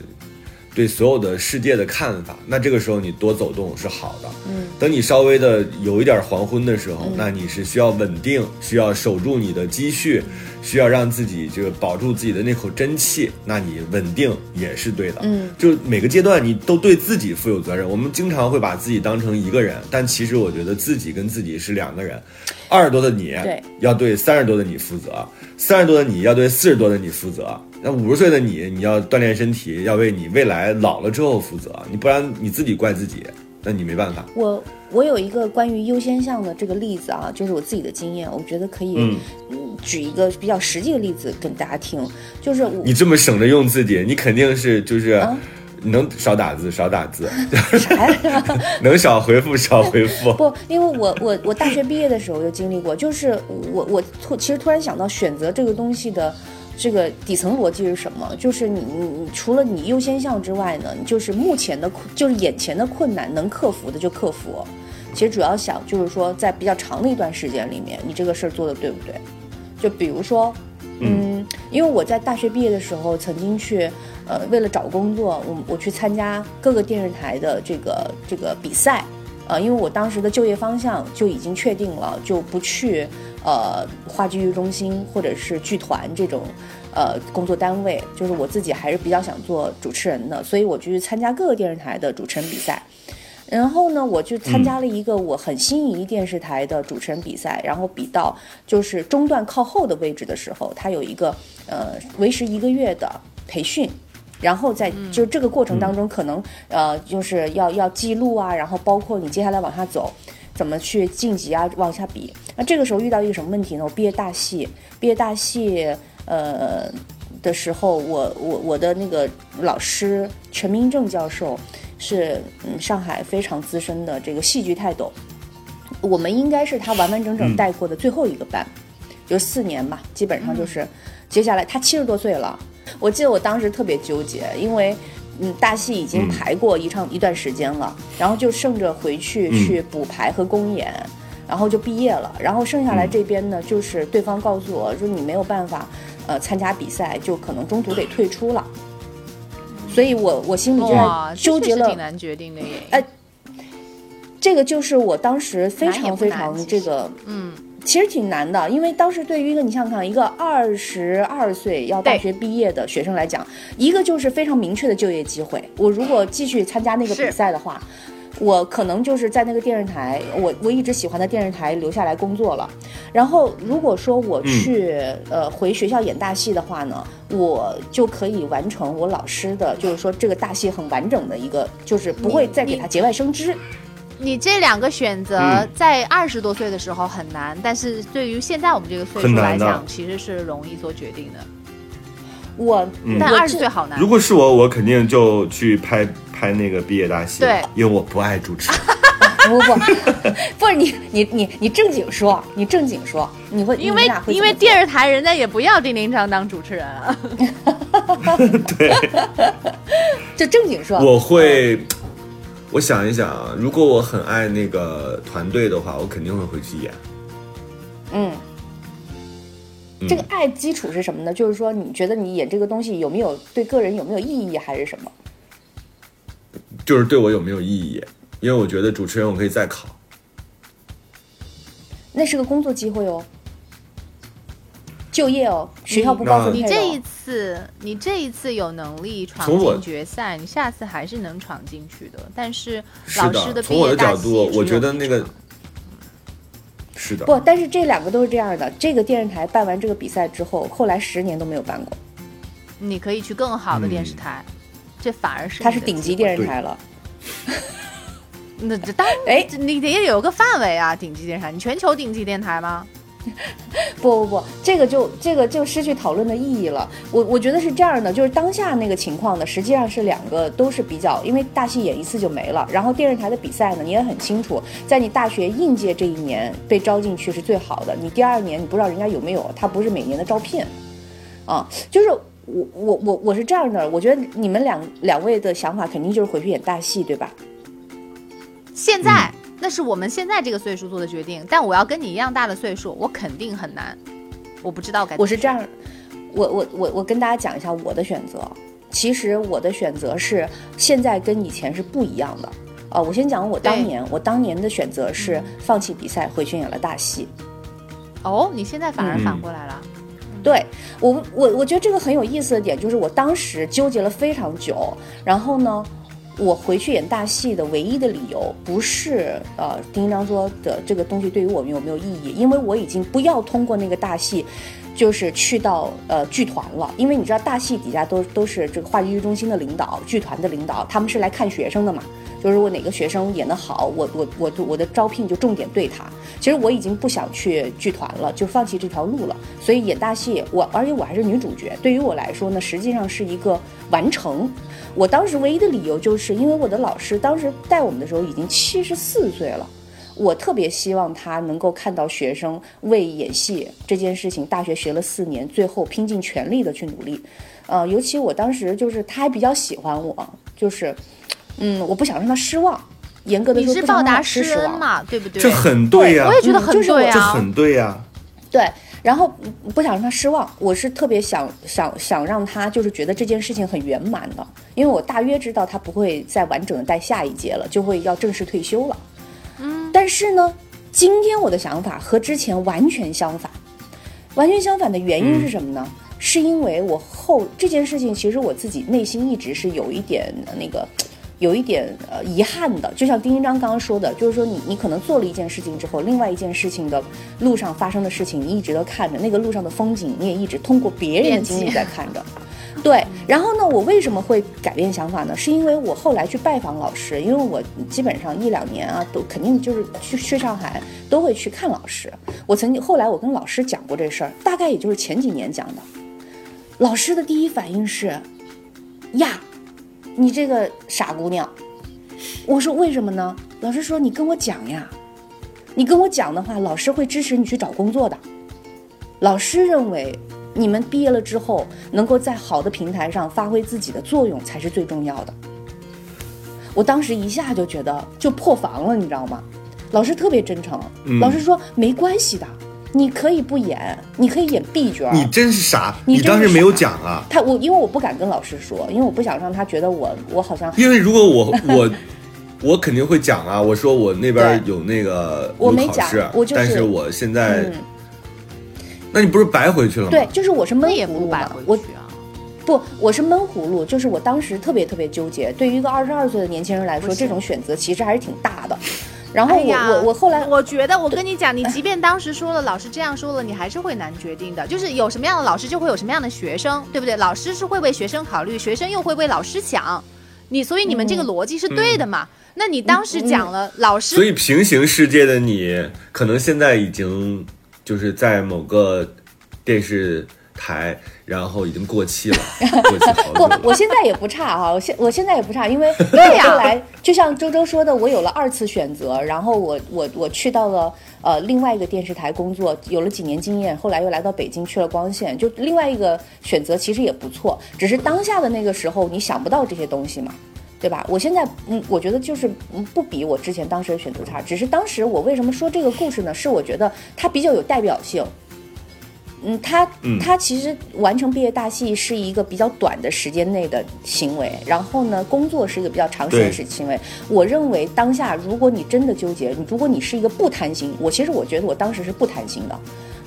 对所有的世界的看法。那这个时候你多走动是好的。嗯，等你稍微的有一点黄昏的时候，那你是需要稳定，需要守住你的积蓄，需要让自己这个保住自己的那口真气。那你稳定也是对的。嗯，就每个阶段你都对自己负有责任。我们经常会把自己当成一个人，但其实我觉得自己跟自己是两个人。二十多的你对要对三十多的你负责，三十多的你要对四十多的你负责。那五十岁的你，你要锻炼身体，要为你未来老了之后负责。你不然你自己怪自己，那你没办法。我我有一个关于优先项的这个例子啊，就是我自己的经验，我觉得可以举一个比较实际的例子跟大家听，就是我你这么省着用自己，你肯定是就是。啊能少打字少打字，啥呀？能少回复少回复。不，因为我我我大学毕业的时候就经历过，就是我我突其实突然想到选择这个东西的这个底层逻辑是什么？就是你你你除了你优先项之外呢，就是目前的困就是眼前的困难能克服的就克服。其实主要想就是说，在比较长的一段时间里面，你这个事儿做的对不对？就比如说，嗯，因为我在大学毕业的时候，曾经去，呃，为了找工作，我我去参加各个电视台的这个这个比赛，呃，因为我当时的就业方向就已经确定了，就不去呃话剧艺术中心或者是剧团这种呃工作单位，就是我自己还是比较想做主持人的，所以我就去参加各个电视台的主持人比赛。然后呢，我就参加了一个我很心仪电视台的主持人比赛，然后比到就是中段靠后的位置的时候，它有一个呃为时一个月的培训，然后在就这个过程当中，可能呃就是要要记录啊，然后包括你接下来往下走，怎么去晋级啊，往下比。那这个时候遇到一个什么问题呢？我毕业大戏，毕业大戏呃的时候，我我我的那个老师陈明正教授。是嗯，上海非常资深的这个戏剧泰斗，我们应该是他完完整整带过的最后一个班，就四年吧，基本上就是接下来他七十多岁了。我记得我当时特别纠结，因为嗯，大戏已经排过一场一段时间了，然后就剩着回去去补排和公演，然后就毕业了。然后剩下来这边呢，就是对方告诉我说你没有办法呃参加比赛，就可能中途得退出了。所以，我我心里就在纠结了，挺难决定的耶。哎，这个就是我当时非常非常这个，嗯，其实挺难的，因为当时对于一个你想想看，一个二十二岁要大学毕业的学生来讲，一个就是非常明确的就业机会。我如果继续参加那个比赛的话。我可能就是在那个电视台，我我一直喜欢的电视台留下来工作了。然后如果说我去呃回学校演大戏的话呢，我就可以完成我老师的，就是说这个大戏很完整的一个，就是不会再给他节外生枝。你这两个选择在二十多岁的时候很难，但是对于现在我们这个岁数来讲，其实是容易做决定的。我但二十岁好难。如果是我，我肯定就去拍。拍那个毕业大戏，对，因为我不爱主持。不不 不是你你你你正经说，你正经说，你会因为因为电视台人家也不要丁丁章当主持人啊。对，就正经说，我会，我想一想啊，如果我很爱那个团队的话，我肯定会回去演。嗯，这个爱基础是什么呢？就是说，你觉得你演这个东西有没有对个人有没有意义，还是什么？就是对我有没有意义？因为我觉得主持人我可以再考，那是个工作机会哦，就业哦，学校不告诉你这一次，你这一次有能力闯进决赛，你下次还是能闯进去的。但是老师的从我的角度，我觉得那个是的，不，但是这两个都是这样的。这个电视台办完这个比赛之后，后来十年都没有办过。你可以去更好的电视台。这反而是它是顶级电视台了，那这当然哎，你得有个范围啊！顶级电视台，你全球顶级电台吗？不不不，这个就这个就失去讨论的意义了。我我觉得是这样的，就是当下那个情况呢，实际上是两个都是比较，因为大戏演一次就没了。然后电视台的比赛呢，你也很清楚，在你大学应届这一年被招进去是最好的，你第二年你不知道人家有没有，他不是每年的招聘啊，就是。我我我我是这样的，我觉得你们两两位的想法肯定就是回去演大戏，对吧？现在那是我们现在这个岁数做的决定，但我要跟你一样大的岁数，我肯定很难。我不知道该。我是这样，我我我我跟大家讲一下我的选择。其实我的选择是现在跟以前是不一样的。呃，我先讲我当年，我当年的选择是放弃比赛，回去演了大戏。哦，你现在反而反过来了。对我，我我觉得这个很有意思的点就是，我当时纠结了非常久，然后呢，我回去演大戏的唯一的理由不是呃丁章说的这个东西对于我们有没有意义，因为我已经不要通过那个大戏，就是去到呃剧团了，因为你知道大戏底下都都是这个话剧中心的领导、剧团的领导，他们是来看学生的嘛。就是如果哪个学生演得好，我我我我的招聘就重点对他。其实我已经不想去剧团了，就放弃这条路了。所以演大戏，我而且我还是女主角，对于我来说呢，实际上是一个完成。我当时唯一的理由就是因为我的老师当时带我们的时候已经七十四岁了，我特别希望他能够看到学生为演戏这件事情，大学学了四年，最后拼尽全力的去努力。呃，尤其我当时就是他还比较喜欢我，就是，嗯，我不想让他失望。严格的你说，是报答不让老师望。恩嘛，对不对？这很对呀、我也觉得很嗯就是我这。很对呀、对，然后嗯不想让他失望，我是特别想想想让他就是觉得这件事情很圆满的，因为我大约知道他不会再完整的带下一届了，就会要正式退休了。嗯，但是呢，今天我的想法和之前完全相反，完全相反的原因是什么呢？是因为我后这件事情，其实我自己内心一直是有一点呃那个。有一点呃遗憾的，就像丁一章刚刚说的，就是说你你可能做了一件事情之后，另外一件事情的路上发生的事情，你一直都看着，那个路上的风景，你也一直通过别人的经历在看着。对，然后呢，我为什么会改变想法呢？是因为我后来去拜访老师，因为我基本上一两年啊，都肯定就是去去上海都会去看老师。我曾经后来我跟老师讲过这事儿，大概也就是前几年讲的。老师的第一反应是，呀，你这个傻姑娘。我说为什么呢？老师说你跟我讲呀，你跟我讲的话，老师会支持你去找工作的。老师认为你们毕业了之后，能够在好的平台上发挥自己的作用才是最重要的。我当时一下就觉得就破防了，你知道吗？老师特别真诚，嗯老师说没关系的，你可以不演，你可以演 B 角。你真是傻，你当时没有讲啊。他我因为我不敢跟老师说，因为我不想让他觉得我我好像因为如果我我 我肯定会讲啊，我说我那边有那个我没讲但是我现在，嗯那你不是白回去了吗？对，就是我是闷也葫芦嘛，不白回我去啊。不，我是闷葫芦，就是我当时特别特别纠结。对于一个二十二岁的年轻人来说，这种选择其实还是挺大的。然后我、哎我我后来我觉得，我跟你讲，你即便当时说了，老师这样说了，你还是会难决定的。就是有什么样的老师，就会有什么样的学生，对不对？老师是会为学生考虑，学生又会为老师想。你所以你们这个逻辑是对的嘛？那你当时讲了，老师所以平行世界的你，可能现在已经就是在某个电视台，然后已经过气了，过气好久不。我现在也不差哈，我现我现在也不差，因为对呀后来就像周周说的，我有了二次选择，然后我我我去到了呃另外一个电视台工作，有了几年经验，后来又来到北京去了光线，就另外一个选择其实也不错，只是当下的那个时候你想不到这些东西嘛。对吧？我现在嗯，我觉得就是嗯，不比我之前当时的选择差，只是当时我为什么说这个故事呢？是我觉得它比较有代表性，嗯，他嗯他其实完成毕业大戏是一个比较短的时间内的行为，然后呢，工作是一个比较长时间对的行为。我认为当下，如果你真的纠结，你如果你是一个不贪心，我其实我觉得我当时是不贪心的，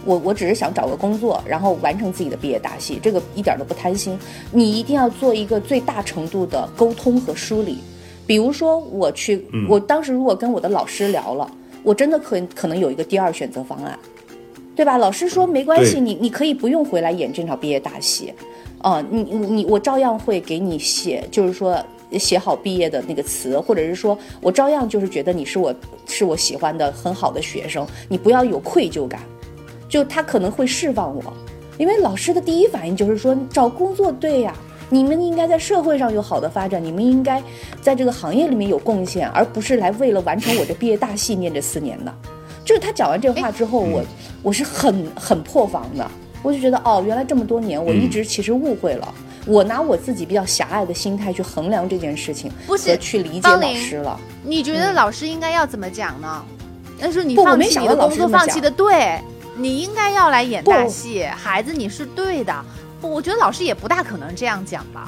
我我只是想找个工作，然后完成自己的毕业大戏，这个一点都不贪心。你一定要做一个最大程度的沟通和梳理。比如说，我去，我当时如果跟我的老师聊了，我真的可可能有一个第二选择方案。对吧？老师说没关系，你你可以不用回来演这场毕业大戏，啊、你你你我照样会给你写，就是说写好毕业的那个词，或者是说我照样就是觉得你是我是我喜欢的很好的学生，你不要有愧疚感，就他可能会释放我，因为老师的第一反应就是说找工作对呀。你们应该在社会上有好的发展，你们应该在这个行业里面有贡献，而不是来为了完成我这毕业大戏念这四年的。就是他讲完这话之后，我我是很很破防的，我就觉得哦，原来这么多年我一直其实误会了，我拿我自己比较狭隘的心态去衡量这件事情，不是和去理解老师了。你觉得老师应该要怎么讲呢？但是你不我没放弃你的想到老师工作，放弃的对，你应该要来演大戏，孩子你是对的。不我觉得老师也不大可能这样讲吧。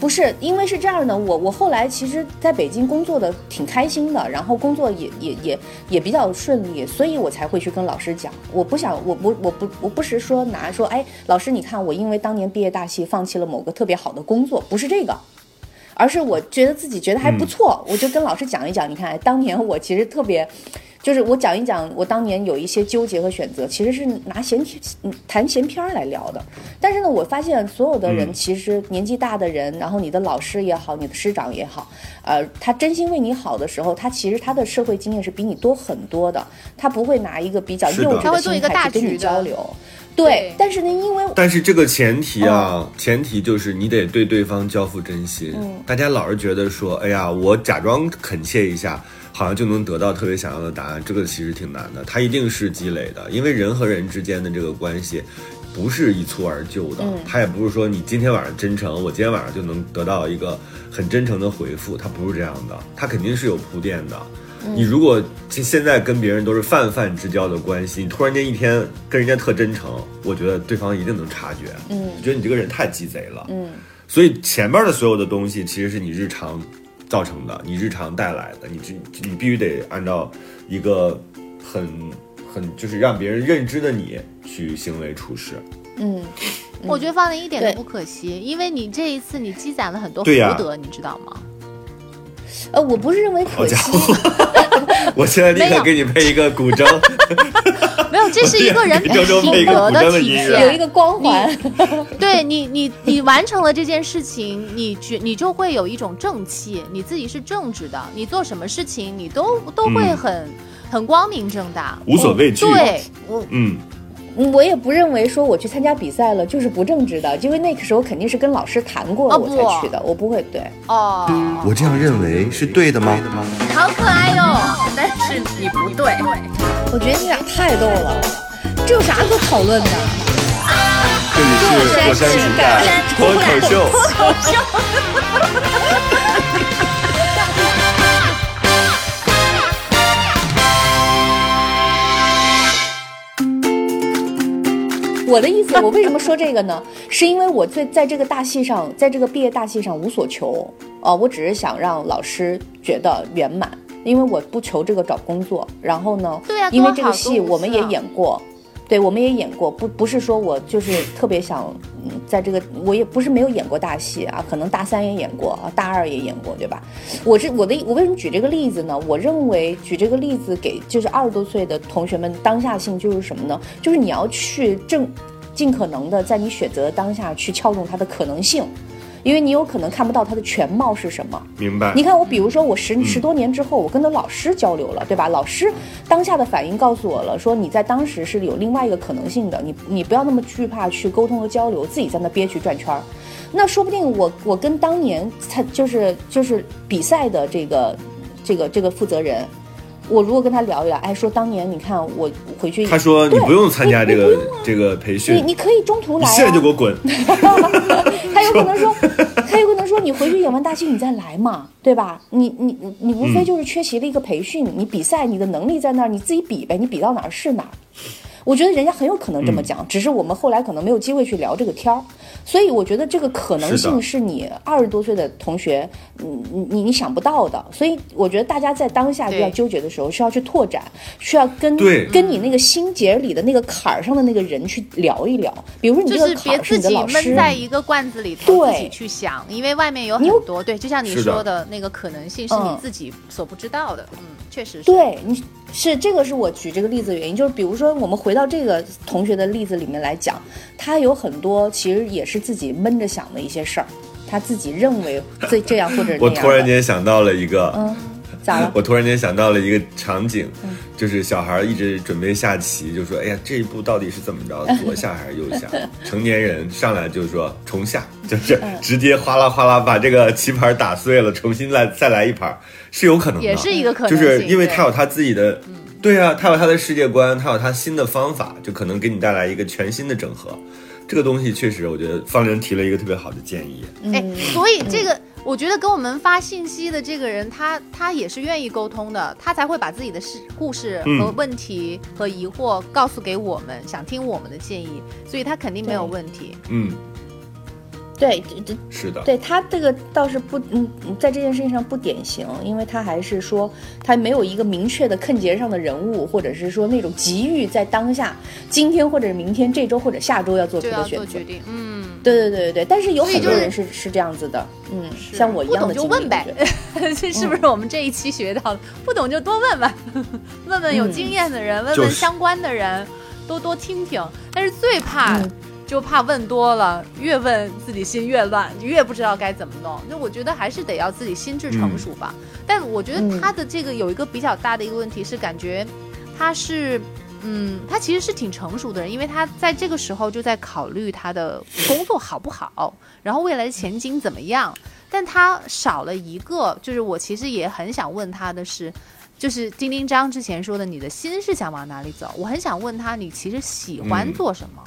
不是，因为是这样的，我我后来其实在北京工作的挺开心的，然后工作也也也也比较顺利，所以我才会去跟老师讲。我不想，我我我不我不是说拿说，哎，老师你看我因为当年毕业大戏放弃了某个特别好的工作，不是这个。而是我觉得自己觉得还不错，我就跟老师讲一讲。你看，哎当年我其实特别，就是我讲一讲我当年有一些纠结和选择，其实是拿闲天嗯谈闲篇儿来聊的。但是呢，我发现所有的人嗯其实年纪大的人，然后你的老师也好，你的师长也好，呃，他真心为你好的时候，他其实他的社会经验是比你多很多的，他不会拿一个比较幼稚他会做一个大心态去跟你交流。对对，但是呢，因为但是这个前提啊，前提就是你得对对方交付真心。嗯大家老是觉得说，哎呀，我假装恳切一下，好像就能得到特别想要的答案，这个其实挺难的。它一定是积累的，因为人和人之间的这个关系。不是一蹴而就的，嗯它也不是说你今天晚上真诚，我今天晚上就能得到一个很真诚的回复，它不是这样的，它肯定是有铺垫的。嗯你如果现现在跟别人都是泛泛之交的关系，你突然间一天跟人家特真诚，我觉得对方一定能察觉。嗯觉得你这个人太鸡贼了。嗯所以前面的所有的东西其实是你日常造成的，你日常带来的，你这你必须得按照一个很很就是让别人认知的你去行为处事。嗯，我觉得方林一点都不可惜，因为你这一次你积攒了很多福德，你知道吗？呃，我不是认为可好家惜，伙！我现在立刻给你配一个古筝，没有，这是一个人 品德的体现。有一个光环。对你，你你完成了这件事情，你觉你就会有一种正气，你自己是正直的，你做什么事情你都都会嗯很、很光明正大。无所畏惧。对，我嗯，我也不认为说我去参加比赛了就是不正直的，因为那个时候肯定是跟老师谈过了我才去的，我不会对。哦，我这样认为是对的吗？好可爱哟、但是你不对。我觉得你俩太逗了，这有啥可讨论的？这里是火山情感脱口秀。我的意思，我为什么说这个呢？是因为我在在这个大戏上，在这个毕业大戏上无所求啊、我只是想让老师觉得圆满，因为我不求这个找工作。然后呢，对啊因为这个戏我们也演过，对，我们也演过，不不是说我就是特别想，嗯，在这个我也不是没有演过大戏啊，可能大三也演过啊，大二也演过，对吧？我是我的我为什么举这个例子呢？我认为举这个例子给就是二十多岁的同学们当下性就是什么呢？就是你要去正尽可能的在你选择的当下去撬动它的可能性。因为你有可能看不到它的全貌是什么，明白你。看我，比如说我十十多年之后，我跟的老师交流了，对吧？老师当下的反应告诉我了，说你在当时是有另外一个可能性的，你你不要那么惧怕去沟通和交流，自己在那憋屈转圈儿。那说不定我我跟当年他就是就是比赛的这个这个这个负责人，我如果跟他聊一聊，哎，说当年你看我回去，他说你不用参加这个这个培训，你你可以中途来、啊，现在就给我滚。他有可能说，他有可能说你回去演完大戏你再来嘛，对吧？你你你你无非就是缺席了一个培训，你比赛你的能力在那儿，你自己比呗，你比到哪儿是哪儿。我觉得人家很有可能这么讲，只是我们后来可能没有机会去聊这个天儿，所以我觉得这个可能性是你二十多岁的同学，嗯你你你想不到的，所以我觉得大家在当下比较纠结的时候，需要去拓展，需要跟跟你那个心结里的那个坎儿上的那个人去聊一聊，比如说你这就是个坎儿是别自己你的老师，闷在一个罐子里头，自己去想，因为外面有很多对，就像你说的那个可能性是你嗯。自己所不知道的，嗯，确实是。对，你是这个是我举这个例子的原因，就是比如说我们回到这个同学的例子里面来讲，他有很多其实也是自己闷着想的一些事儿，他自己认为这这样或者 那样。我突然间想到了一个，嗯，咋了？我突然间想到了一个场景，嗯就是小孩一直准备下棋，就说：“哎呀，这一步到底是怎么着？左下还是右下？”成年人上来就说重下，就是嗯直接哗啦哗啦把这个棋盘打碎了，重新来再来一盘，是有可能的，也是一个可能就，是因为他有他自己的，对啊，他有他的世界观，他有他新的方法，就可能给你带来一个全新的整合。这个东西确实，我觉得方玲提了一个特别好的建议。哎，所以这个。我觉得跟我们发信息的这个人，他他也是愿意沟通的，他才会把自己的事、故事嗯。和问题和疑惑告诉给我们，想听我们的建议，所以他肯定没有问题。嗯，对，这这是的，对他这个倒是不，嗯，在这件事情上不典型，因为他还是说他没有一个明确的坑节上的人物，或者是说那种急于在当下、今天或者明天、这周或者下周要做出的选择。决定，嗯，对对对对对，但是有很多人是是这样子的，嗯，像我一样的不懂就问呗 这是不是我们这一期学到的？不懂就多问问，问问有经验的人，问问相关的人，多多听听。但是最怕、嗯就怕问多了，越问自己心越乱，越不知道该怎么弄。那我觉得还是得要自己心智成熟吧。但我觉得嗯他的这个有一个比较大的一个问题是，感觉他是嗯，他其实是挺成熟的人，因为他在这个时候就在考虑他的工作好不好，然后未来的前景怎么样。但他少了一个，就是我其实也很想问他的是，就是丁丁张之前说的，你的心是想往哪里走？我很想问他，你其实喜欢嗯做什么？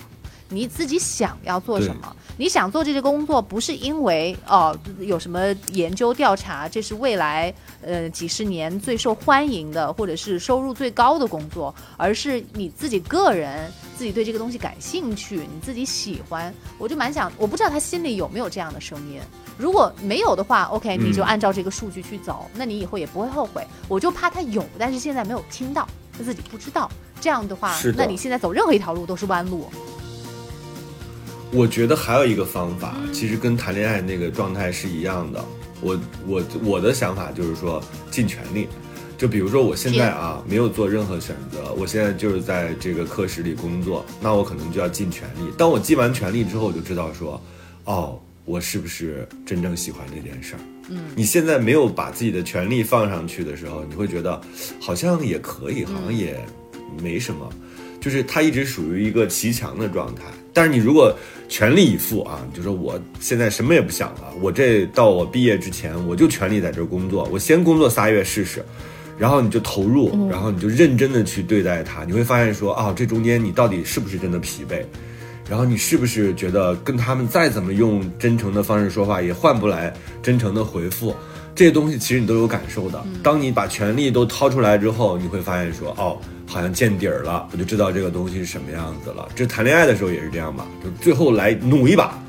你自己想要做什么？你想做这些工作，不是因为哦有什么研究调查，这是未来呃几十年最受欢迎的，或者是收入最高的工作，而是你自己个人自己对这个东西感兴趣，你自己喜欢。我就蛮想，我不知道他心里有没有这样的声音。如果没有的话，OK，你就嗯按照这个数据去走，那你以后也不会后悔。我就怕他有，但是现在没有听到，他自己不知道。这样的话，的那你现在走任何一条路都是弯路。我觉得还有一个方法，其实跟谈恋爱那个状态是一样的。我我我的想法就是说尽全力，就比如说我现在啊没有做任何选择，我现在就是在这个课室里工作，那我可能就要尽全力。当我尽完全力之后，我就知道说，哦，我是不是真正喜欢这件事儿？嗯，你现在没有把自己的全力放上去的时候，你会觉得好像也可以，好像也没什么。就是它一直属于一个骑墙的状态。但是你如果全力以赴啊，就说我现在什么也不想了，我这到我毕业之前我就全力在这儿工作，我先工作仨月试试，然后你就投入，然后你就认真的去对待它，你会发现说啊，这中间你到底是不是真的疲惫？然后你是不是觉得跟他们再怎么用真诚的方式说话，也换不来真诚的回复？这些东西其实你都有感受的。当你把全力都掏出来之后，你会发现说，哦，好像见底儿了，我就知道这个东西是什么样子了。这谈恋爱的时候也是这样吧，就最后来努一把。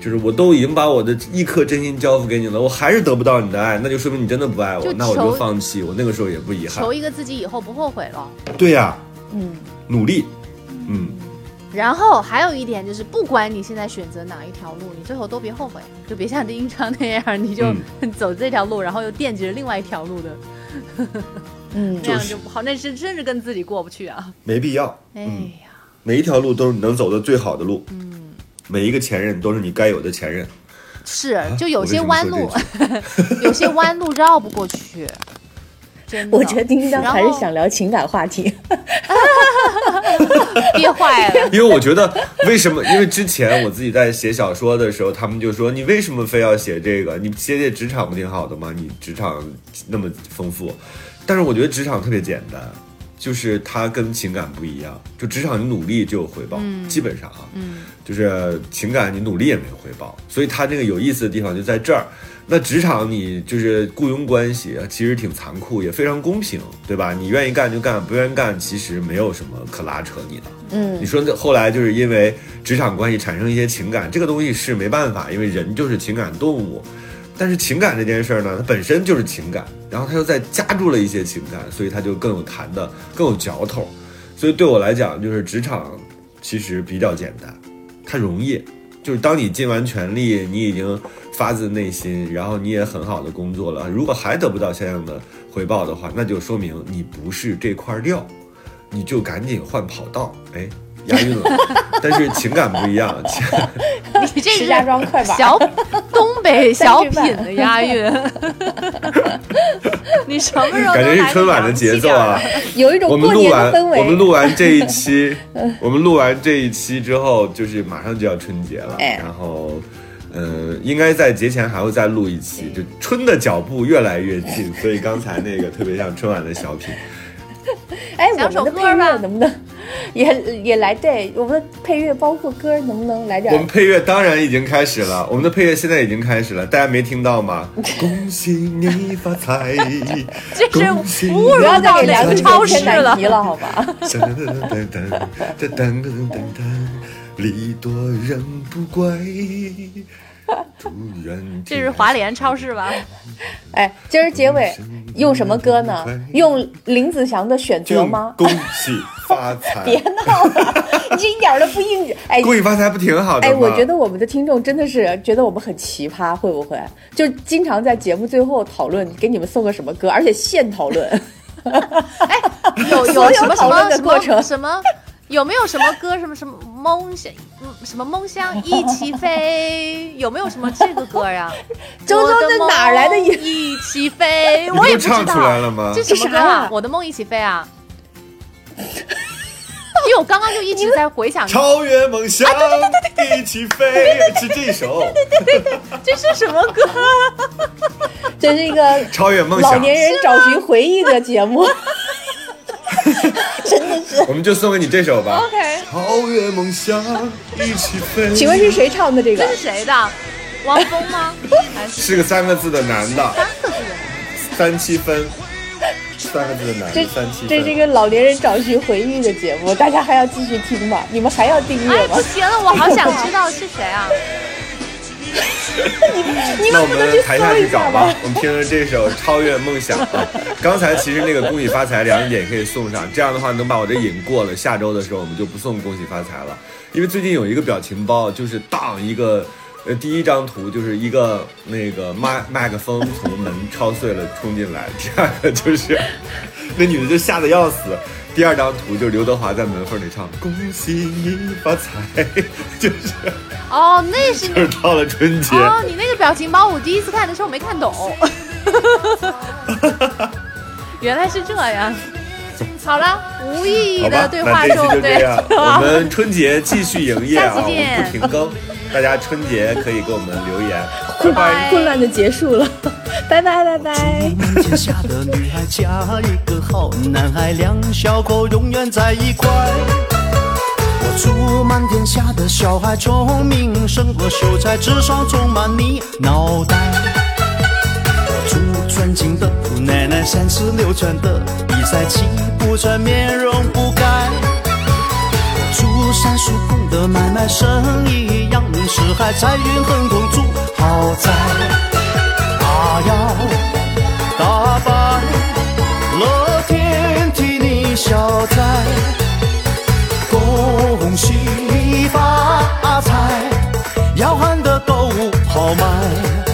就是我都已经把我的一颗真心交付给你了，我还是得不到你的爱，那就说明你真的不爱我，那我就放弃。我那个时候也不遗憾求。一个自己以后不后悔了。对呀、嗯，努力，嗯，然后还有一点就是，不管你现在选择哪一条路，你最后都别后悔，就别像丁一昌那样，你就 走这条路，然后又惦记着另外一条路的，嗯那样就不好，那是真是跟自己过不去啊！没必要。哎嗯呀，每一条路都是你能走的最好的路。嗯，每一个前任都是你该有的前任。是，就有些弯路 有些弯路绕不过去。真的，我觉得丁丁还是想聊情感话题。憋坏了。因为我觉得为什么？因为之前我自己在写小说的时候，他们就说你为什么非要写这个？你写写职场不挺好的吗？你职场那么丰富，但是我觉得职场特别简单，就是它跟情感不一样。就职场你努力就有回报，基本上啊，嗯，就是情感你努力也没有回报，所以它这个有意思的地方就在这儿。那职场你就是雇佣关系，其实挺残酷，也非常公平，对吧？你愿意干就干，不愿意干其实没有什么可拉扯你的。嗯你说这后来就是因为职场关系产生一些情感，这个东西是没办法，因为人就是情感动物。但是情感这件事儿呢，它本身就是情感，然后它又再加注了一些情感，所以它就更有弹的，更有嚼头。所以对我来讲，就是职场其实比较简单，它容易。就是当你尽完全力，你已经发自内心，然后你也很好的工作了，如果还得不到相应的回报的话，那就说明你不是这块料，你就赶紧换跑道。哎，押韵了，但是情感不一样，你这是石家庄快板小东北 小品的押韵，你什么时候感觉是春晚的节奏啊。有一种我们过录完年氛围。我们录完这一期，我们录完这一期之后，就是马上就要春节了，哎然后。嗯，应该在节前还会再录一期，就春的脚步越来越近，所以刚才那个特别像春晚的小品。哎，我们的配乐能不能 也也来？对，我们的配乐包括歌，能不能来点我们配乐当然已经开始了，我们的配乐现在已经开始了，大家没听到吗？恭喜你发财，这是恭喜你侮辱不要再到梁超市了题？了，好吧？噔噔噔噔噔噔噔噔噔，礼多人不怪。这是华联超市吧？哎，今儿结尾用什么歌呢？用林子祥的《选择》吗？恭喜发财！别闹了，你这一点都不应景。哎，恭喜发财不挺好的吗？哎，我觉得我们的听众真的是觉得我们很奇葩，会不会？就经常在节目最后讨论给你们送个什么歌，而且现讨论。哎 有有什么什讨论么什的过程么什么？有没有什么歌？什么什么梦想？嗯什么梦想一起飞？有没有什么这个歌呀？周周这哪儿来的一起飞？我也不知道。唱出来了吗这什么？我的梦一起飞啊！因为我刚刚就一直在回想超越梦想，一起飞，是这首对对对这是什么歌。这是一个超越梦想，老年人找寻回忆的节目。我们就送给你这首吧。OK，超越梦想，一起飞。请问是谁唱的这个这？是谁的？汪峰吗？还是是个三个字的男的，三个字的？三七分，三个字的男这的，三七这是一。个老年人找寻回忆的节目，大家还要继续听吗？你们还要订阅哎，吗不？行了，我好想知道是谁啊！你那我们台下去找吧？。我们听着这首《超越梦想》啊。刚才其实那个恭喜发财两个点可以送上，这样的话能把我这瘾过了。下周的时候我们就不送恭喜发财了，因为最近有一个表情包，就是当一个。呃，第一张图就是一个那个麦麦克风从门敲碎了冲进来，第二个就是那女的就吓得要死。第二张图就是刘德华在门缝里唱“恭喜你发财”，就是。哦，那是就是到了春节，哦，你那个表情包，我第一次看的时候没看懂。原来是这样。好了，无意义的，对话就这样，，我们春节继续营业啊，我们不停更，大家春节可以给我们留言。混乱的结束了，拜拜拜拜。天下的女孩嫁一个好男孩，两小口永远在一块。我祝满天下的小孩聪明胜过秀才，智商充满你脑袋。我祝尊敬的姑奶奶三十六圈的比赛气不喘，面容不改。我祝三叔公的买卖生意扬名四海，财运亨通住豪宅。他要打败乐天替你消灾，恭喜发财，要喊得都豪迈。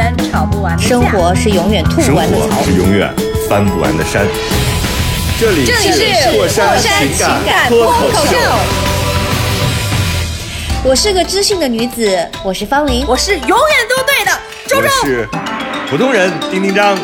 是永远吵不完的架生活是永远吐不完的槽活。是永远翻不完的山。这里这里是过山情情感脱脱口秀，我是个知性的女子，我是方玲。我是永远都对的，周周。我是普通人丁丁张。